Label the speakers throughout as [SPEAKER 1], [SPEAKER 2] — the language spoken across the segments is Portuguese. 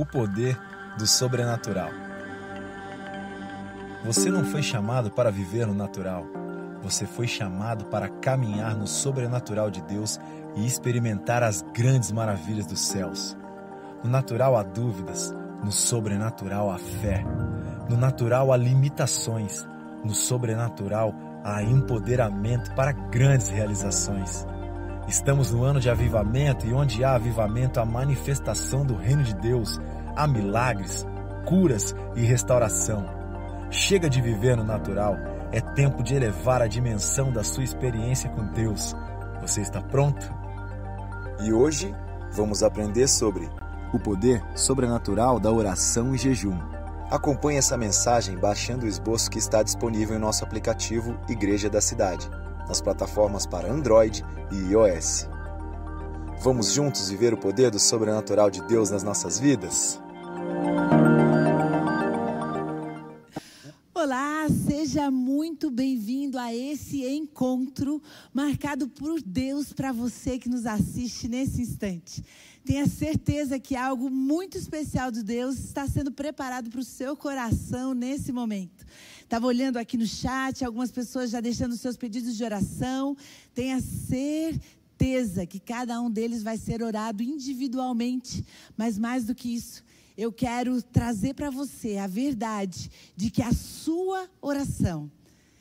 [SPEAKER 1] o poder do sobrenatural. Você não foi chamado para viver no natural. Você foi chamado para caminhar no sobrenatural de Deus e experimentar as grandes maravilhas dos céus. No natural há dúvidas, no sobrenatural há fé. No natural há limitações, no sobrenatural há empoderamento para grandes realizações. Estamos no ano de avivamento e onde há avivamento, há manifestação do reino de Deus, há milagres, curas e restauração. Chega de viver no natural, é tempo de elevar a dimensão da sua experiência com Deus. Você está pronto?
[SPEAKER 2] E hoje vamos aprender sobre
[SPEAKER 1] o poder sobrenatural da oração e jejum.
[SPEAKER 2] Acompanhe essa mensagem baixando o esboço que está disponível em nosso aplicativo Igreja da Cidade nas plataformas para Android e iOS. Vamos juntos viver o poder do sobrenatural de Deus nas nossas vidas?
[SPEAKER 3] Olá, seja muito bem-vindo a esse encontro marcado por Deus para você que nos assiste nesse instante. Tenha certeza que algo muito especial de Deus está sendo preparado para o seu coração nesse momento. Estava olhando aqui no chat, algumas pessoas já deixando seus pedidos de oração. Tenha certeza que cada um deles vai ser orado individualmente, mas mais do que isso, eu quero trazer para você a verdade de que a sua oração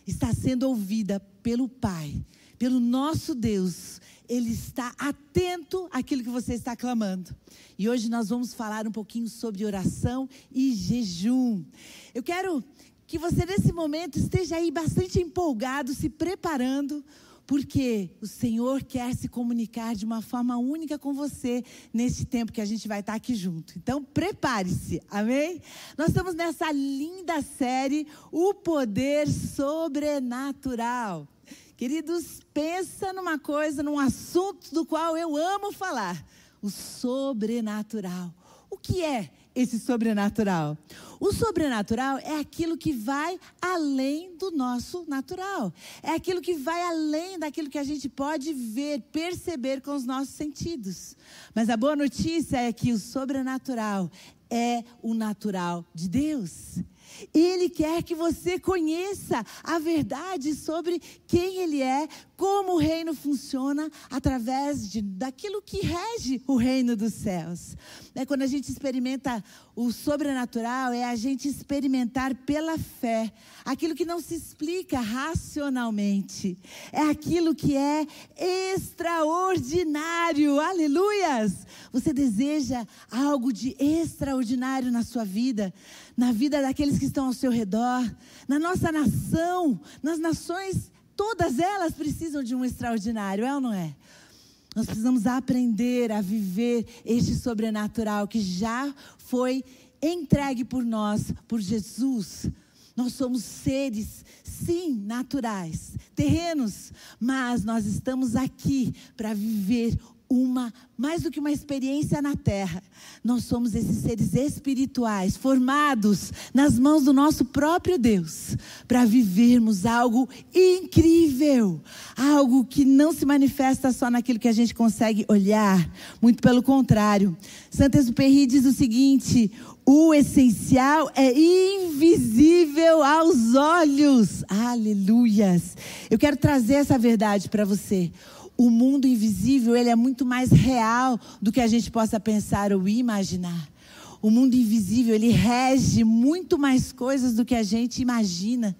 [SPEAKER 3] está sendo ouvida pelo Pai, pelo nosso Deus. Ele está atento àquilo que você está clamando. E hoje nós vamos falar um pouquinho sobre oração e jejum. Eu quero que você nesse momento esteja aí bastante empolgado, se preparando, porque o Senhor quer se comunicar de uma forma única com você nesse tempo que a gente vai estar aqui junto. Então, prepare-se, amém? Nós estamos nessa linda série, O Poder Sobrenatural. Queridos, pensa numa coisa, num assunto do qual eu amo falar: o sobrenatural. O que é esse sobrenatural? O sobrenatural é aquilo que vai além do nosso natural. É aquilo que vai além daquilo que a gente pode ver, perceber com os nossos sentidos. Mas a boa notícia é que o sobrenatural é o natural de Deus. Ele quer que você conheça a verdade sobre quem Ele é, como o reino funciona através de, daquilo que rege o reino dos céus. É quando a gente experimenta o sobrenatural, é a gente experimentar pela fé aquilo que não se explica racionalmente. É aquilo que é extraordinário. Aleluias! Você deseja algo de extraordinário na sua vida, na vida daqueles que estão ao seu redor, na nossa nação, nas nações, todas elas precisam de um extraordinário, é ou não é? Nós precisamos aprender a viver este sobrenatural que já foi entregue por nós, por Jesus. Nós somos seres, sim, naturais, terrenos, mas nós estamos aqui para viver uma, mais do que uma experiência na terra. Nós somos esses seres espirituais, formados nas mãos do nosso próprio Deus, para vivermos algo incrível, algo que não se manifesta só naquilo que a gente consegue olhar, muito pelo contrário. Saint-Exupéry diz o seguinte: o essencial é invisível aos olhos. Aleluias. Eu quero trazer essa verdade para você o mundo invisível ele é muito mais real do que a gente possa pensar ou imaginar. O mundo invisível ele rege muito mais coisas do que a gente imagina.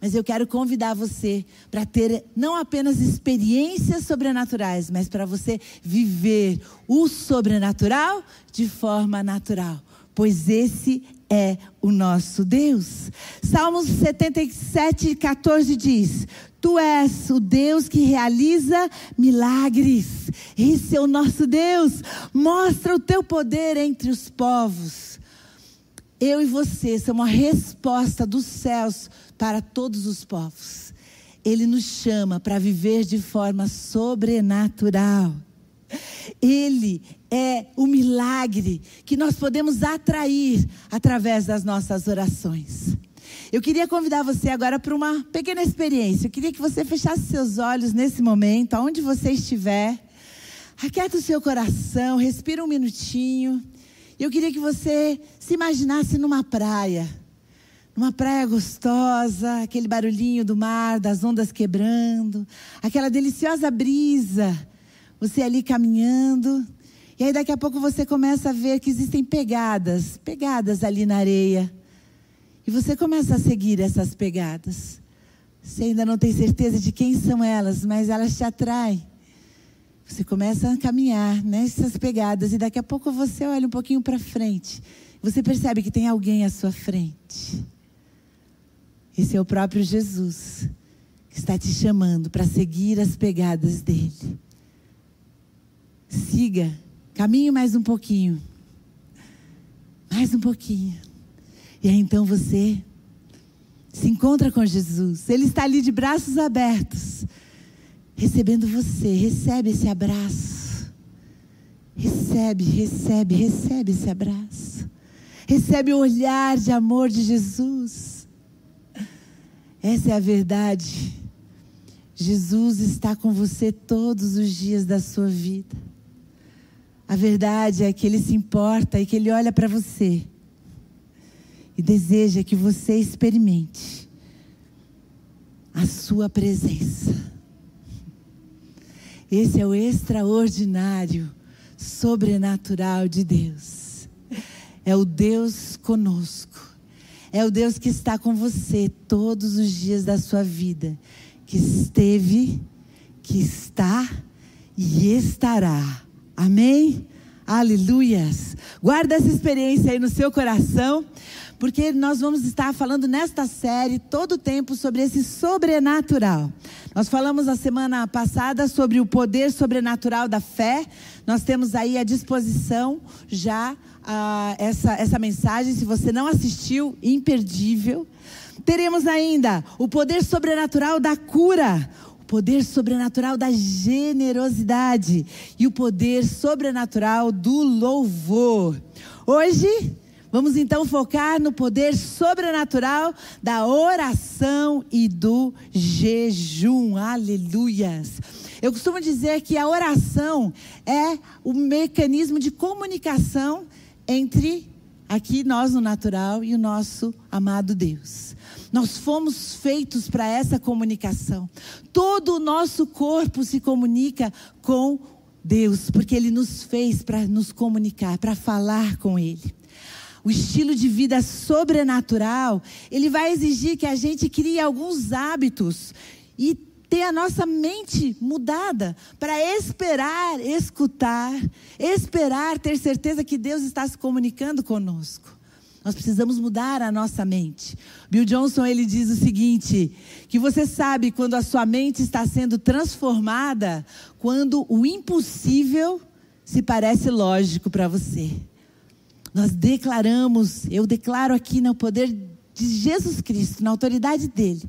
[SPEAKER 3] Mas eu quero convidar você para ter não apenas experiências sobrenaturais, mas para você viver o sobrenatural de forma natural, pois esse é o nosso Deus. Salmos 77, 14 diz: Tu és o Deus que realiza milagres. Esse é o nosso Deus. Mostra o teu poder entre os povos. Eu e você somos a resposta dos céus para todos os povos. Ele nos chama para viver de forma sobrenatural. Ele é o milagre que nós podemos atrair através das nossas orações. Eu queria convidar você agora para uma pequena experiência. Eu queria que você fechasse seus olhos nesse momento, aonde você estiver. Aquieta o seu coração, respira um minutinho eu queria que você se imaginasse numa praia. Numa praia gostosa, aquele barulhinho do mar, das ondas quebrando, aquela deliciosa brisa, você ali caminhando. E aí daqui a pouco você começa a ver que existem pegadas, pegadas ali na areia. E você começa a seguir essas pegadas. Você ainda não tem certeza de quem são elas, mas elas te atraem. Você começa a caminhar nessas pegadas e daqui a pouco você olha um pouquinho para frente. Você percebe que tem alguém à sua frente. Esse é o próprio Jesus que está te chamando para seguir as pegadas dele. Siga, caminhe mais um pouquinho. Mais um pouquinho. E aí então você se encontra com Jesus. Ele está ali de braços abertos recebendo você. Recebe esse abraço. Recebe, recebe, recebe esse abraço. Recebe o olhar de amor de Jesus. Essa é a verdade. Jesus está com você todos os dias da sua vida. A verdade é que Ele se importa e que Ele olha para você e deseja que você experimente a Sua presença. Esse é o extraordinário, sobrenatural de Deus. É o Deus conosco. É o Deus que está com você todos os dias da sua vida. Que esteve, que está e estará. Amém? Aleluias. Guarda essa experiência aí no seu coração porque nós vamos estar falando nesta série todo o tempo sobre esse sobrenatural. Nós falamos a semana passada sobre o poder sobrenatural da fé. Nós temos aí à disposição já uh, essa, essa mensagem. Se você não assistiu, imperdível. Teremos ainda o poder sobrenatural da cura, poder sobrenatural da generosidade e o poder sobrenatural do louvor. Hoje Vamos então focar no poder sobrenatural da oração e do jejum. Aleluias. Eu costumo dizer que a oração é o mecanismo de comunicação entre aqui nós no natural e o nosso amado Deus. Nós fomos feitos para essa comunicação. Todo o nosso corpo se comunica com Deus, porque Ele nos fez para nos comunicar, para falar com Ele o estilo de vida sobrenatural, ele vai exigir que a gente crie alguns hábitos e ter a nossa mente mudada para esperar, escutar, esperar ter certeza que Deus está se comunicando conosco. Nós precisamos mudar a nossa mente. Bill Johnson ele diz o seguinte: que você sabe quando a sua mente está sendo transformada, quando o impossível se parece lógico para você. Nós declaramos, eu declaro aqui no poder de Jesus Cristo, na autoridade dele,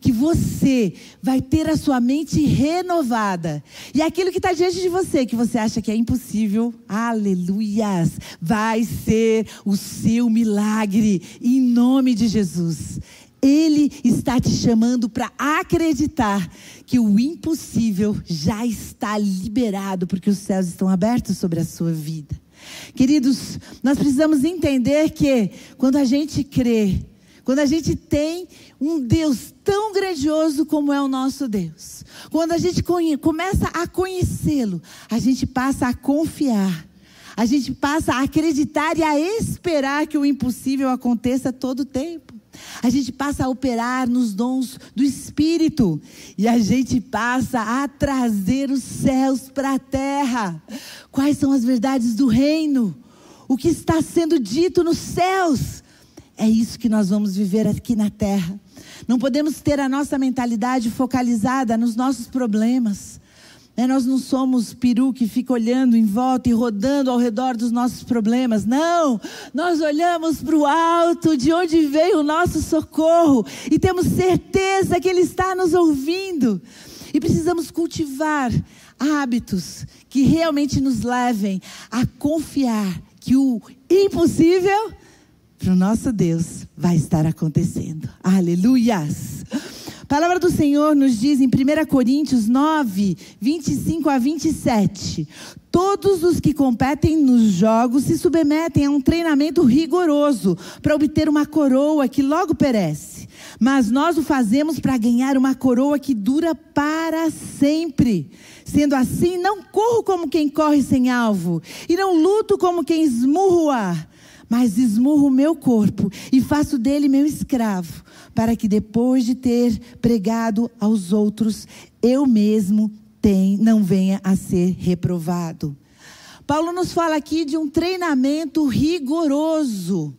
[SPEAKER 3] que você vai ter a sua mente renovada. E aquilo que está diante de você, que você acha que é impossível, aleluias, vai ser o seu milagre, em nome de Jesus. Ele está te chamando para acreditar que o impossível já está liberado, porque os céus estão abertos sobre a sua vida. Queridos, nós precisamos entender que quando a gente crê, quando a gente tem um Deus tão grandioso como é o nosso Deus, quando a gente começa a conhecê-lo, a gente passa a confiar, a gente passa a acreditar e a esperar que o impossível aconteça todo o tempo. A gente passa a operar nos dons do Espírito. E a gente passa a trazer os céus para a terra. Quais são as verdades do reino? O que está sendo dito nos céus? É isso que nós vamos viver aqui na terra. Não podemos ter a nossa mentalidade focalizada nos nossos problemas. Né? Nós não somos peru que fica olhando em volta e rodando ao redor dos nossos problemas. Não! Nós olhamos para o alto, de onde veio o nosso socorro, e temos certeza que Ele está nos ouvindo. E precisamos cultivar hábitos que realmente nos levem a confiar que o impossível para o nosso Deus vai estar acontecendo. Aleluias! A palavra do Senhor nos diz em 1 Coríntios 9, 25 a 27. Todos os que competem nos jogos se submetem a um treinamento rigoroso para obter uma coroa que logo perece. Mas nós o fazemos para ganhar uma coroa que dura para sempre. Sendo assim, não corro como quem corre sem alvo, e não luto como quem esmurra o ar, mas esmurro o meu corpo e faço dele meu escravo, para que depois de ter pregado aos outros, eu mesmo tem, não venha a ser reprovado. Paulo nos fala aqui de um treinamento rigoroso.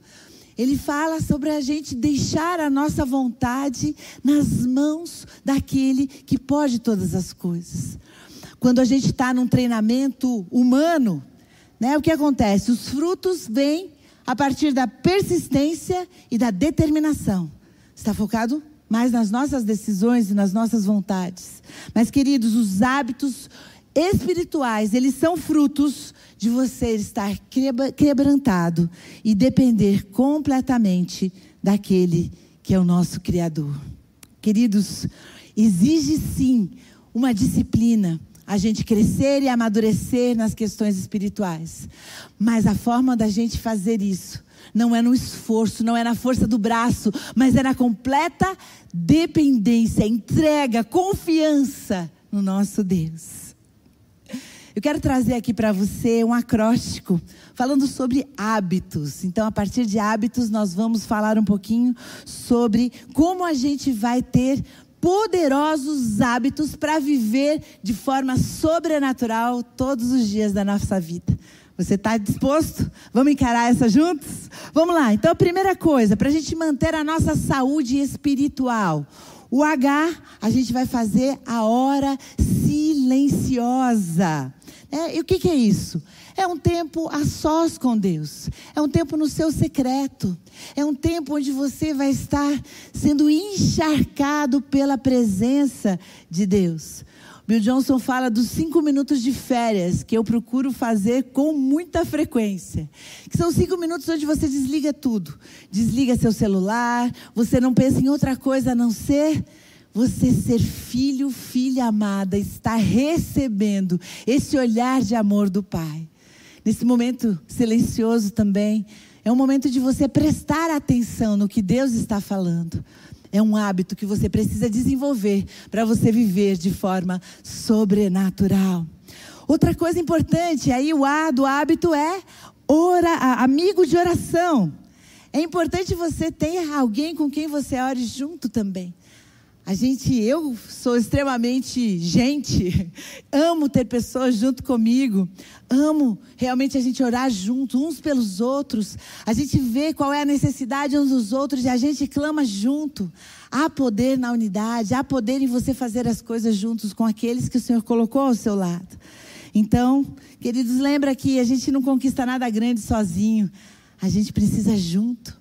[SPEAKER 3] Ele fala sobre a gente deixar a nossa vontade nas mãos daquele que pode todas as coisas. Quando a gente está num treinamento humano, né, o que acontece? Os frutos vêm a partir da persistência e da determinação. Está focado mais nas nossas decisões e nas nossas vontades. Mas, queridos, os hábitos espirituais, eles são frutos de você estar quebrantado e depender completamente daquele que é o nosso Criador. Queridos, exige sim uma disciplina a gente crescer e amadurecer nas questões espirituais. Mas a forma da gente fazer isso não é no esforço, não é na força do braço, mas é na completa dependência, entrega, confiança no nosso Deus. Eu quero trazer aqui para você um acróstico falando sobre hábitos. Então, a partir de hábitos, nós vamos falar um pouquinho sobre como a gente vai ter poderosos hábitos para viver de forma sobrenatural todos os dias da nossa vida. Você está disposto? Vamos encarar essa juntos? Vamos lá. Então, a primeira coisa, para a gente manter a nossa saúde espiritual. O H, a gente vai fazer a hora silenciosa. É, e o que, que é isso? É um tempo a sós com Deus. É um tempo no seu secreto. É um tempo onde você vai estar sendo encharcado pela presença de Deus. Bill Johnson fala dos cinco minutos de férias que eu procuro fazer com muita frequência. Que são cinco minutos onde você desliga tudo. Desliga seu celular, você não pensa em outra coisa a não ser você ser filho, filha amada, estar recebendo esse olhar de amor do Pai. Nesse momento silencioso também, é um momento de você prestar atenção no que Deus está falando. É um hábito que você precisa desenvolver para você viver de forma sobrenatural. Outra coisa importante, aí o A do hábito é ora, amigo de oração. É importante você ter alguém com quem você ore junto também. A gente, eu sou extremamente gente, amo ter pessoas junto comigo, amo realmente a gente orar junto, uns pelos outros, a gente vê qual é a necessidade uns dos outros e a gente clama junto. Há poder na unidade, há poder em você fazer as coisas juntos com aqueles que o Senhor colocou ao seu lado. Então, queridos, lembra que a gente não conquista nada grande sozinho, a gente precisa junto.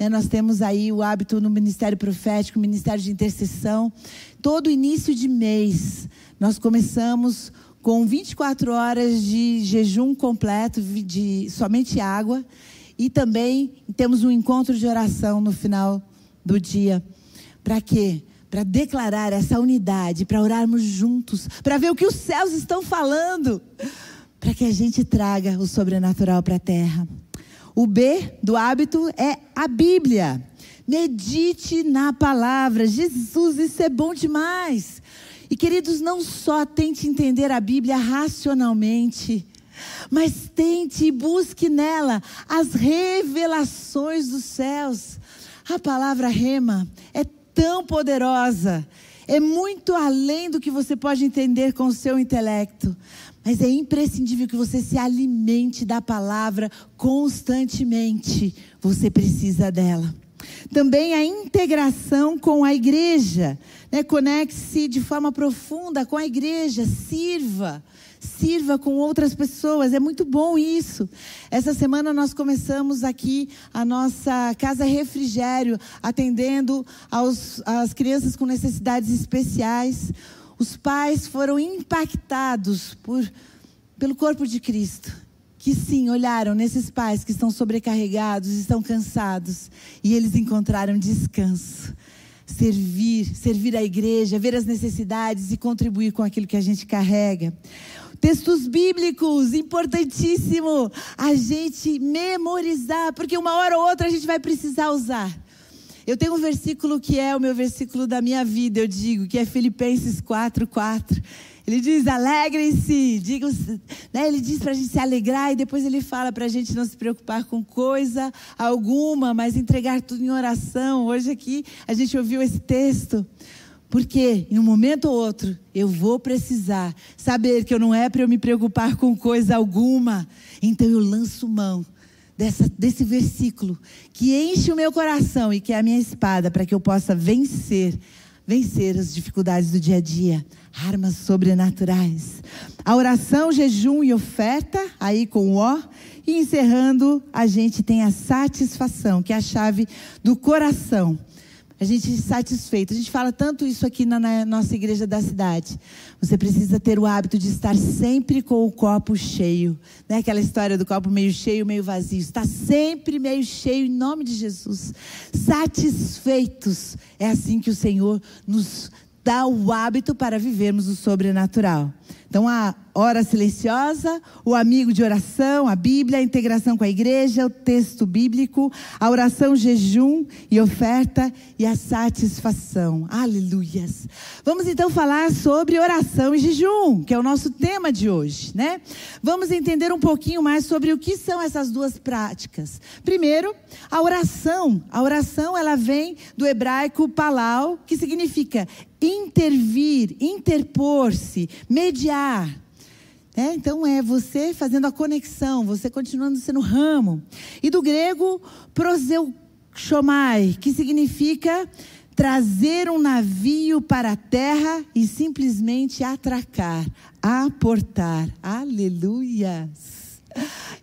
[SPEAKER 3] Né, nós temos aí o hábito no Ministério Profético, Ministério de Intercessão. Todo início de mês, nós começamos com 24 horas de jejum completo, de somente água. E também temos um encontro de oração no final do dia. Para quê? Para declarar essa unidade, para orarmos juntos, para ver o que os céus estão falando, para que a gente traga o sobrenatural para a terra. O B do hábito é a Bíblia. Medite na palavra. Jesus, isso é bom demais. E queridos, não só tente entender a Bíblia racionalmente, mas tente e busque nela as revelações dos céus. A palavra rema é tão poderosa, é muito além do que você pode entender com o seu intelecto. Mas é imprescindível que você se alimente da palavra constantemente. Você precisa dela. Também a integração com a igreja. Né? Conecte-se de forma profunda com a igreja. Sirva. Sirva com outras pessoas. É muito bom isso. Essa semana nós começamos aqui a nossa Casa Refrigério, atendendo aos, às crianças com necessidades especiais os pais foram impactados por, pelo corpo de Cristo. Que sim, olharam nesses pais que estão sobrecarregados, estão cansados, e eles encontraram descanso. Servir, servir a igreja, ver as necessidades e contribuir com aquilo que a gente carrega. Textos bíblicos, importantíssimo a gente memorizar, porque uma hora ou outra a gente vai precisar usar. Eu tenho um versículo que é o meu versículo da minha vida, eu digo, que é Filipenses 4, 4. Ele diz: alegrem-se, né? ele diz para a gente se alegrar e depois ele fala para a gente não se preocupar com coisa alguma, mas entregar tudo em oração. Hoje aqui a gente ouviu esse texto. Porque em um momento ou outro eu vou precisar saber que eu não é para eu me preocupar com coisa alguma. Então eu lanço mão dessa, desse versículo que enche o meu coração e que é a minha espada para que eu possa vencer, vencer as dificuldades do dia a dia, armas sobrenaturais. A oração, jejum e oferta, aí com o ó, e encerrando, a gente tem a satisfação, que é a chave do coração a gente satisfeito. A gente fala tanto isso aqui na, na, nossa igreja da cidade. Você precisa ter o hábito de estar sempre com o copo cheio. Né? Aquela história do copo meio cheio, meio vazio. Está sempre meio cheio em nome de Jesus. Satisfeitos. É assim que o Senhor nos dá o hábito para vivermos o sobrenatural. Então, a hora silenciosa, o amigo de oração, a Bíblia, a integração com a igreja, o texto bíblico, a oração, jejum e oferta e a satisfação. Aleluias. Vamos então falar sobre oração e jejum, que é o nosso tema de hoje, né? Vamos entender um pouquinho mais sobre o que são essas duas práticas. Primeiro, a oração. A oração, ela vem do hebraico palau, que significa intervir, interpor-se, mediar. É, então é você fazendo a conexão, você continuando sendo ramo. E do grego proseuchomai, que significa trazer um navio para a terra e simplesmente atracar, aportar. Aleluias.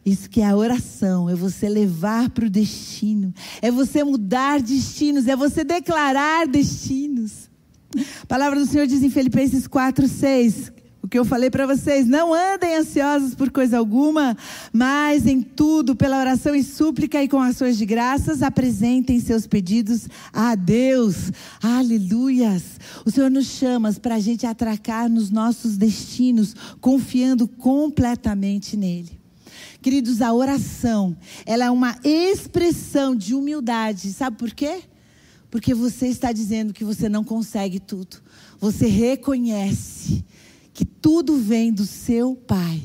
[SPEAKER 3] Isso que é a oração, é você levar para o destino, é você mudar destinos, é você declarar destinos. A palavra do Senhor diz em Filipenses 4, 6, o que eu falei para vocês, não andem ansiosos por coisa alguma, mas em tudo, pela oração e súplica e com ações de graças, apresentem seus pedidos a Deus. Aleluias! O Senhor nos chama para a gente atracar nos nossos destinos, confiando completamente nele. Queridos, a oração, ela é uma expressão de humildade. Sabe por quê? Porque você está dizendo que você não consegue tudo. Você reconhece que tudo vem do seu Pai.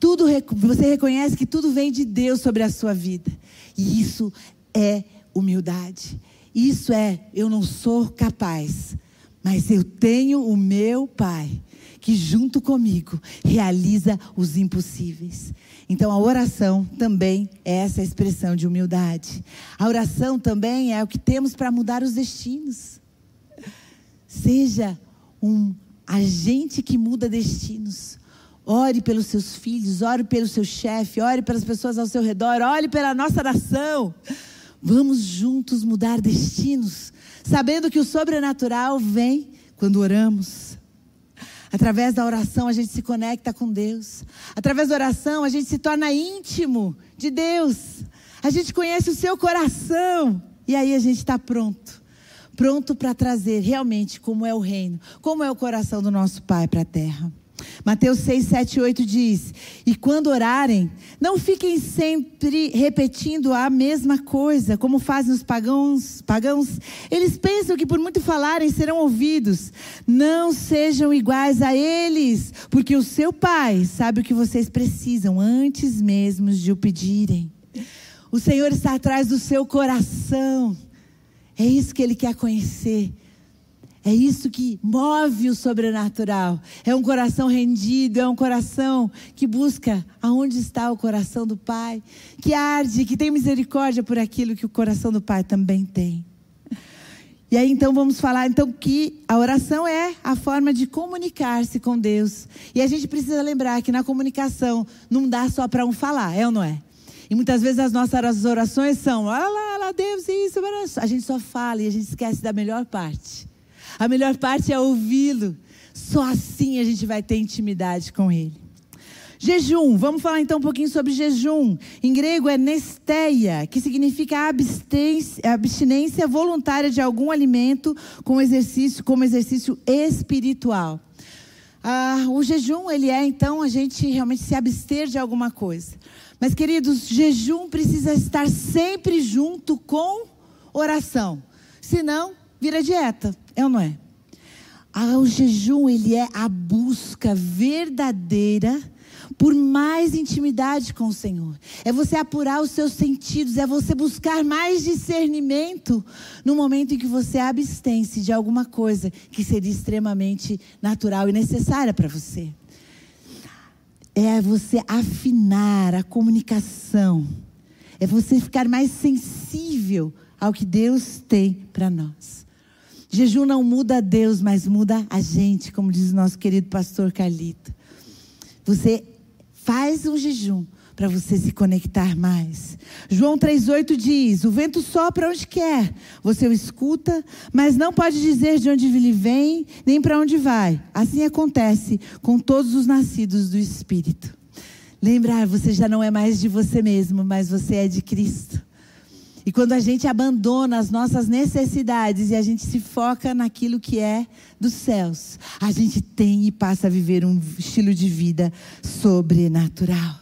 [SPEAKER 3] Tudo, você reconhece que tudo vem de Deus sobre a sua vida. E isso é humildade. Isso é, eu não sou capaz, mas eu tenho o meu Pai que junto comigo realiza os impossíveis. Então a oração também é essa expressão de humildade. A oração também é o que temos para mudar os destinos. Seja um agente que muda destinos. Ore pelos seus filhos, ore pelo seu chefe, ore pelas pessoas ao seu redor, ore pela nossa nação. Vamos juntos mudar destinos, sabendo que o sobrenatural vem quando oramos. Através da oração a gente se conecta com Deus. Através da oração a gente se torna íntimo de Deus. A gente conhece o seu coração. E aí a gente está pronto. Pronto para trazer realmente como é o reino, como é o coração do nosso Pai para a terra. Mateus 6, 7, 8 diz: E quando orarem, não fiquem sempre repetindo a mesma coisa, como fazem os pagãos, pagãos. Eles pensam que por muito falarem serão ouvidos. Não sejam iguais a eles, porque o seu Pai sabe o que vocês precisam antes mesmo de o pedirem. O Senhor está atrás do seu coração. É isso que Ele quer conhecer. É isso que move o sobrenatural. É um coração rendido, é um coração que busca aonde está o coração do Pai, que arde, que tem misericórdia por aquilo que o coração do Pai também tem. E aí então vamos falar então que a oração é a forma de comunicar-se com Deus. E a gente precisa lembrar que na comunicação não dá só para um falar, é ou não é? E muitas vezes as nossas orações são, olha lá, lá Deus, isso, a gente só fala e a gente esquece da melhor parte a melhor parte é ouvi-lo. Só assim a gente vai ter intimidade com ele. Jejum, vamos falar então um pouquinho sobre jejum. Em grego é nesteia, que significa abstinência voluntária de algum alimento com exercício, como exercício espiritual. Ah, o jejum, ele é então a gente realmente se abster de alguma coisa. Mas, queridos, jejum precisa estar sempre junto com oração. Senão, vira dieta, é ou não é? Ah, o jejum, ele é a busca verdadeira por mais intimidade com o Senhor. É você apurar os seus sentidos, é você buscar mais discernimento no momento em que você abstém-se de alguma coisa que seria extremamente natural e necessária para você. É você afinar a comunicação. É você ficar mais sensível ao que Deus tem para nós. Jejum não muda Deus, mas muda a gente, como diz o nosso querido pastor Carlito. Você Faz um jejum para você se conectar mais. João 3,8 diz: O vento sopra onde quer, você o escuta, mas não pode dizer de onde ele vem, nem para onde vai. Assim acontece com todos os nascidos do Espírito. Lembrar, você já não é mais de você mesmo, mas você é de Cristo. E quando a gente abandona as nossas necessidades e a gente se foca naquilo que é dos céus, a gente tem e passa a viver um estilo de vida sobrenatural.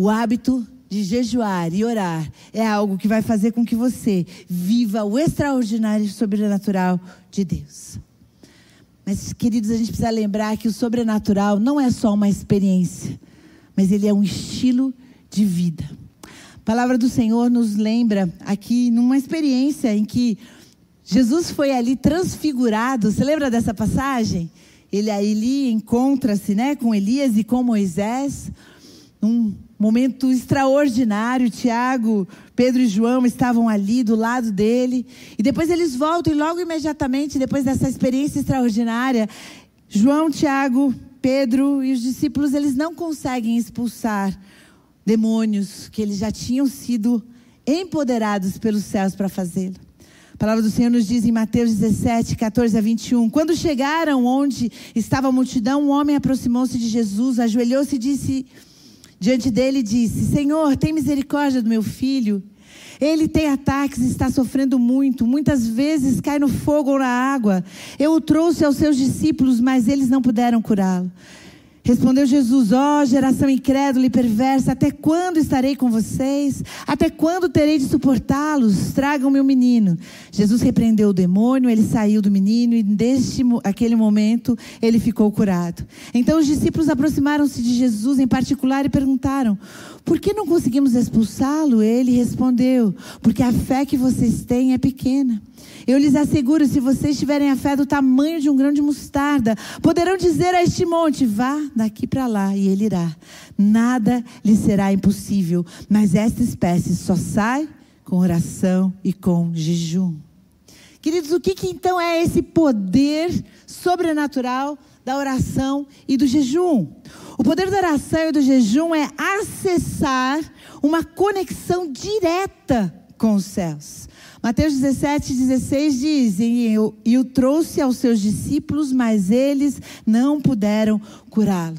[SPEAKER 3] O hábito de jejuar e orar é algo que vai fazer com que você viva o extraordinário e sobrenatural de Deus. Mas, queridos, a gente precisa lembrar que o sobrenatural não é só uma experiência, mas ele é um estilo de vida. A palavra do Senhor nos lembra aqui numa experiência em que Jesus foi ali transfigurado. Você lembra dessa passagem? Ele ali encontra-se, né, com Elias e com Moisés. Um momento extraordinário. Tiago, Pedro e João estavam ali do lado dele. E depois eles voltam e logo imediatamente depois dessa experiência extraordinária, João, Tiago, Pedro e os discípulos, eles não conseguem expulsar demônios que eles já tinham sido empoderados pelos céus para fazê-lo. A palavra do Senhor nos diz em Mateus 17, 14 a 21. Quando chegaram onde estava a multidão, um homem aproximou-se de Jesus, ajoelhou-se e disse diante dele disse: Senhor, tem misericórdia do meu filho. Ele tem ataques, está sofrendo muito, muitas vezes cai no fogo ou na água. Eu o trouxe aos seus discípulos, mas eles não puderam curá-lo. Respondeu Jesus: Ó oh, geração incrédula e perversa, até quando estarei com vocês? Até quando terei de suportá-los? Tragam meu menino. Jesus repreendeu o demônio, ele saiu do menino e desde aquele momento ele ficou curado. Então os discípulos aproximaram-se de Jesus em particular e perguntaram: Por que não conseguimos expulsá-lo? Ele respondeu: Porque a fé que vocês têm é pequena. Eu lhes asseguro, se vocês tiverem a fé do tamanho de um grão de mostarda, poderão dizer a este monte: vá daqui para lá, e ele irá. Nada lhe será impossível. Mas esta espécie só sai com oração e com jejum. Queridos, o que, que então é esse poder sobrenatural da oração e do jejum? O poder da oração e do jejum é acessar uma conexão direta com os céus. Mateus 17, 16 diz: e o, trouxe aos seus discípulos, mas eles não puderam curá-lo.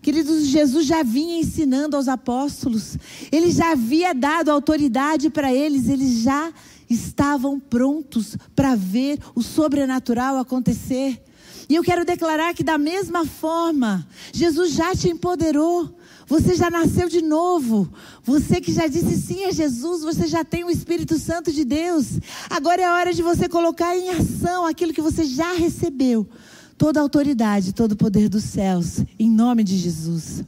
[SPEAKER 3] Queridos, Jesus já vinha ensinando aos apóstolos, ele já havia dado autoridade para eles, eles já estavam prontos para ver o sobrenatural acontecer. E eu quero declarar que, da mesma forma, Jesus já te empoderou. Você já nasceu de novo. Você que já disse sim a Jesus, você já tem o Espírito Santo de Deus. Agora é a hora de você colocar em ação aquilo que você já recebeu. Toda a autoridade, todo o poder dos céus, em nome de Jesus.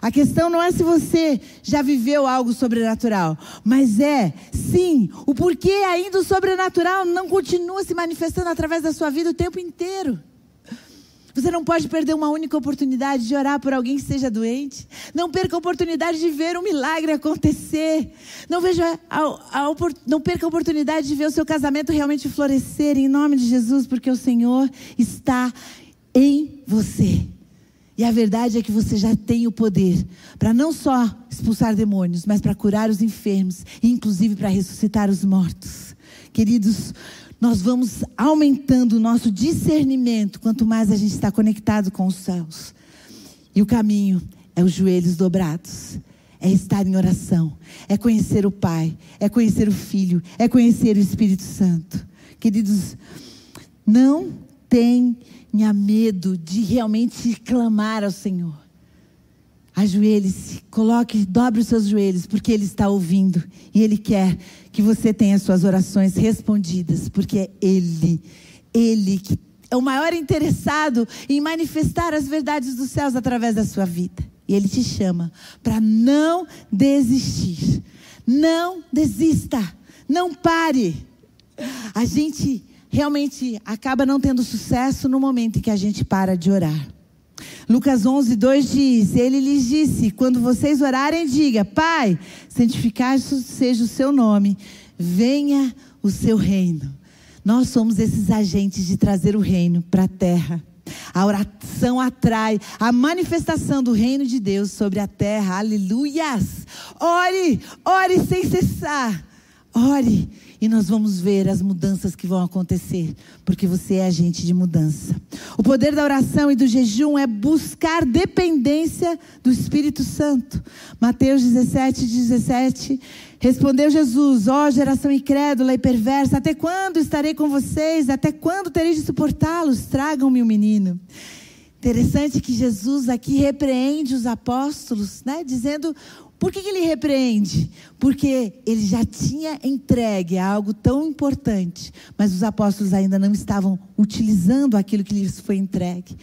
[SPEAKER 3] A questão não é se você já viveu algo sobrenatural, mas é, sim, o porquê ainda o sobrenatural não continua se manifestando através da sua vida o tempo inteiro. Você não pode perder uma única oportunidade de orar por alguém que esteja doente. Não perca a oportunidade de ver um milagre acontecer. Não, veja a, a, não perca a oportunidade de ver o seu casamento realmente florescer em nome de Jesus, porque o Senhor está em você. E a verdade é que você já tem o poder para não só expulsar demônios, mas para curar os enfermos e inclusive para ressuscitar os mortos. Queridos, nós vamos aumentando o nosso discernimento quanto mais a gente está conectado com os céus. E o caminho é os joelhos dobrados, é estar em oração, é conhecer o Pai, é conhecer o Filho, é conhecer o Espírito Santo. Queridos, não tenha medo de realmente clamar ao Senhor. Ajoelhe-se, coloque, dobre os seus joelhos, porque Ele está ouvindo e Ele quer que você tenha suas orações respondidas, porque é Ele, Ele que é o maior interessado em manifestar as verdades dos céus através da sua vida. E Ele te chama para não desistir. Não desista. Não pare. A gente realmente acaba não tendo sucesso no momento em que a gente para de orar. Lucas 11, 2 diz: Ele lhes disse: Quando vocês orarem, diga: Pai, santificado seja o seu nome, venha o seu reino. Nós somos esses agentes de trazer o reino para a terra. A oração atrai a manifestação do reino de Deus sobre a terra. Aleluias! Ore, ore sem cessar. Ore e nós vamos ver as mudanças que vão acontecer, porque você é agente de mudança. O poder da oração e do jejum é buscar dependência do Espírito Santo. Mateus 17, 17. Respondeu Jesus: Ó oh, geração incrédula e perversa, até quando estarei com vocês? Até quando terei de suportá-los? Tragam-me o um menino. Interessante que Jesus aqui repreende os apóstolos, né? Dizendo por que, ele repreende? Porque ele já tinha entregue algo tão importante, mas os apóstolos ainda não estavam utilizando aquilo que lhes foi entregue.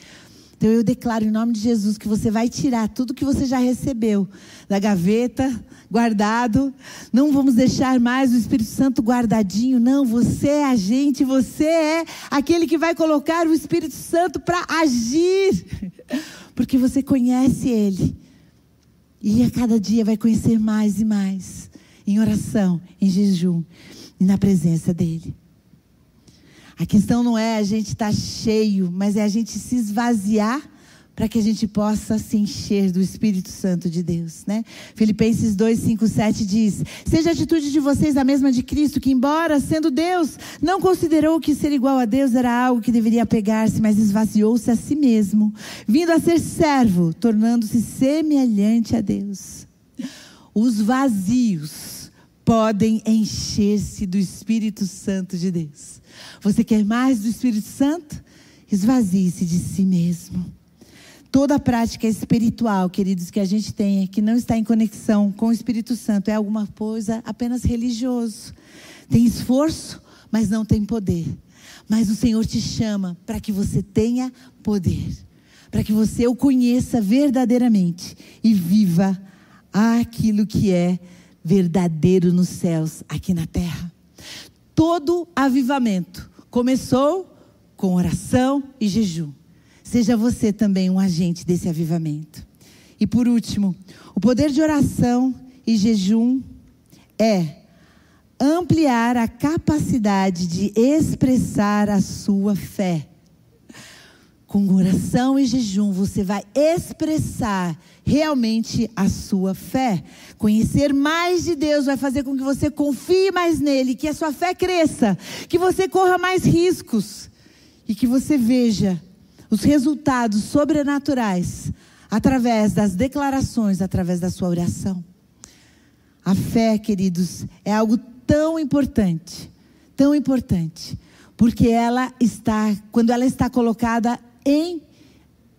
[SPEAKER 3] Então eu declaro em nome de Jesus que você vai tirar tudo que você já recebeu da gaveta, guardado. Não vamos deixar mais o Espírito Santo guardadinho, não. Você é agente, você é aquele que vai colocar o Espírito Santo para agir, porque você conhece ele. E a cada dia vai conhecer mais e mais. Em oração, em jejum e na presença dEle. A questão não é a gente estar tá cheio, mas é a gente se esvaziar para que a gente possa se encher do Espírito Santo de Deus, né? Filipenses 2, 5, 7 diz: Seja a atitude de vocês a mesma de Cristo, que, embora sendo Deus, não considerou que ser igual a Deus era algo que deveria pegar-se, mas esvaziou-se a si mesmo, vindo a ser servo, tornando-se semelhante a Deus. Os vazios podem encher-se do Espírito Santo de Deus. Você quer mais do Espírito Santo? Esvazie-se de si mesmo. Toda prática espiritual, queridos, que a gente tem, que não está em conexão com o Espírito Santo, é alguma coisa apenas religioso. Tem esforço, mas não tem poder. Mas o Senhor te chama para que você tenha poder, para que você o conheça verdadeiramente e viva aquilo que é verdadeiro nos céus, aqui na terra. Todo avivamento começou com oração e jejum. Seja você também um agente desse avivamento. E por último, o poder de oração e jejum é ampliar a capacidade de expressar a sua fé. Com oração e jejum, você vai expressar realmente a sua fé. Conhecer mais de Deus vai fazer com que você confie mais nele, que a sua fé cresça, que você corra mais riscos e que você veja os resultados sobrenaturais através das declarações, através da sua oração. A fé, queridos, é algo tão importante, tão importante, porque ela está, quando ela está colocada em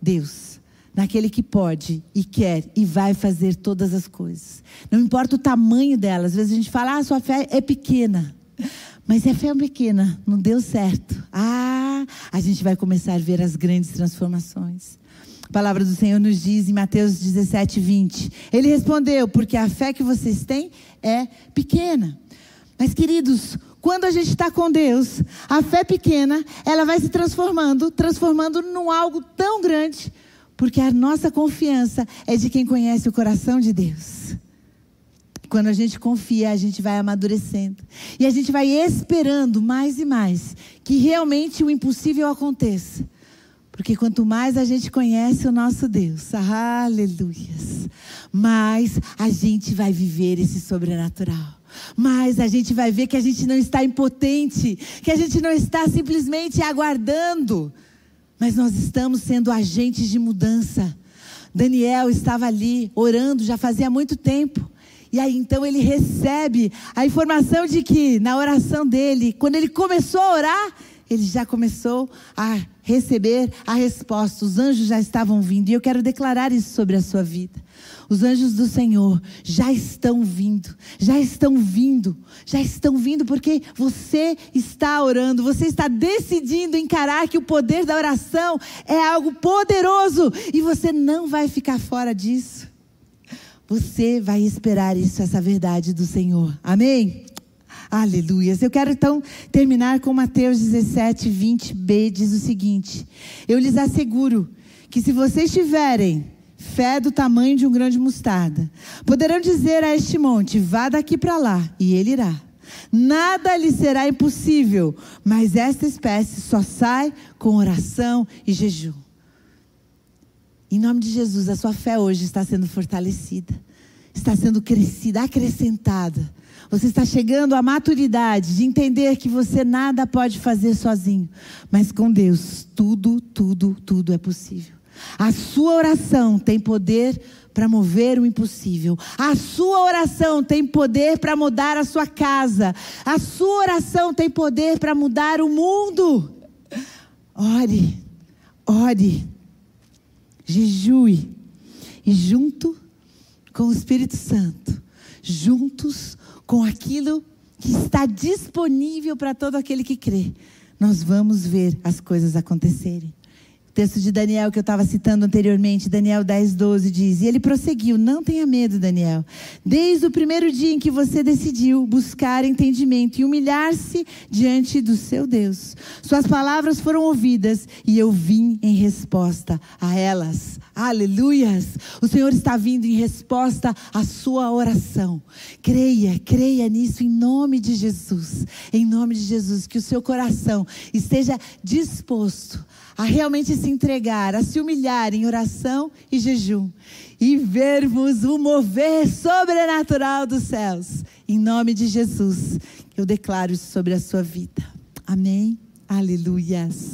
[SPEAKER 3] Deus, naquele que pode e quer e vai fazer todas as coisas. Não importa o tamanho dela, às vezes a gente fala, ah, sua fé é pequena. Mas é fé pequena, não deu certo. Ah, a gente vai começar a ver as grandes transformações. A palavra do Senhor nos diz em Mateus 17, 20. Ele respondeu: Porque a fé que vocês têm é pequena. Mas, queridos, quando a gente está com Deus, a fé pequena, ela vai se transformando, transformando num algo tão grande, porque a nossa confiança é de quem conhece o coração de Deus. Quando a gente confia, a gente vai amadurecendo. E a gente vai esperando mais e mais que realmente o impossível aconteça. Porque quanto mais a gente conhece o nosso Deus, aleluias, mais a gente vai viver esse sobrenatural. Mais a gente vai ver que a gente não está impotente, que a gente não está simplesmente aguardando, mas nós estamos sendo agentes de mudança. Daniel estava ali orando já fazia muito tempo. E aí então ele recebe a informação de que na oração dele, quando ele começou a orar, ele já começou a receber a resposta. Os anjos já estavam vindo. E eu quero declarar isso sobre a sua vida. Os anjos do Senhor já estão vindo, já estão vindo, já estão vindo porque você está orando, você está decidindo encarar que o poder da oração é algo poderoso e você não vai ficar fora disso. Você vai esperar isso, essa verdade do Senhor. Amém? Aleluias. Eu quero então terminar com Mateus 17, 20b, diz o seguinte: Eu lhes asseguro que se vocês tiverem fé do tamanho de um grão de mostarda, poderão dizer a este monte: vá daqui para lá, e ele irá. Nada lhe será impossível, mas esta espécie só sai com oração e jejum. Em nome de Jesus, a sua fé hoje está sendo fortalecida, está sendo crescida, acrescentada. Você está chegando à maturidade de entender que você nada pode fazer sozinho, mas com Deus tudo, tudo, tudo é possível. A sua oração tem poder para mover o impossível. A sua oração tem poder para mudar a sua casa. A sua oração tem poder para mudar o mundo. Ore, ore, jejue. E junto com o Espírito Santo, juntos com aquilo que está disponível para todo aquele que crê, nós vamos ver as coisas acontecerem texto de Daniel que eu estava citando anteriormente, Daniel 10, 12, diz: E ele prosseguiu: Não tenha medo, Daniel. Desde o primeiro dia em que você decidiu buscar entendimento e humilhar-se diante do seu Deus, suas palavras foram ouvidas e eu vim em resposta a elas. Aleluias! O Senhor está vindo em resposta à sua oração. Creia, creia nisso em nome de Jesus. Em nome de Jesus, que o seu coração esteja disposto a realmente se entregar, a se humilhar em oração e jejum e vermos o mover sobrenatural dos céus. Em nome de Jesus, eu declaro isso sobre a sua vida. Amém. Aleluias.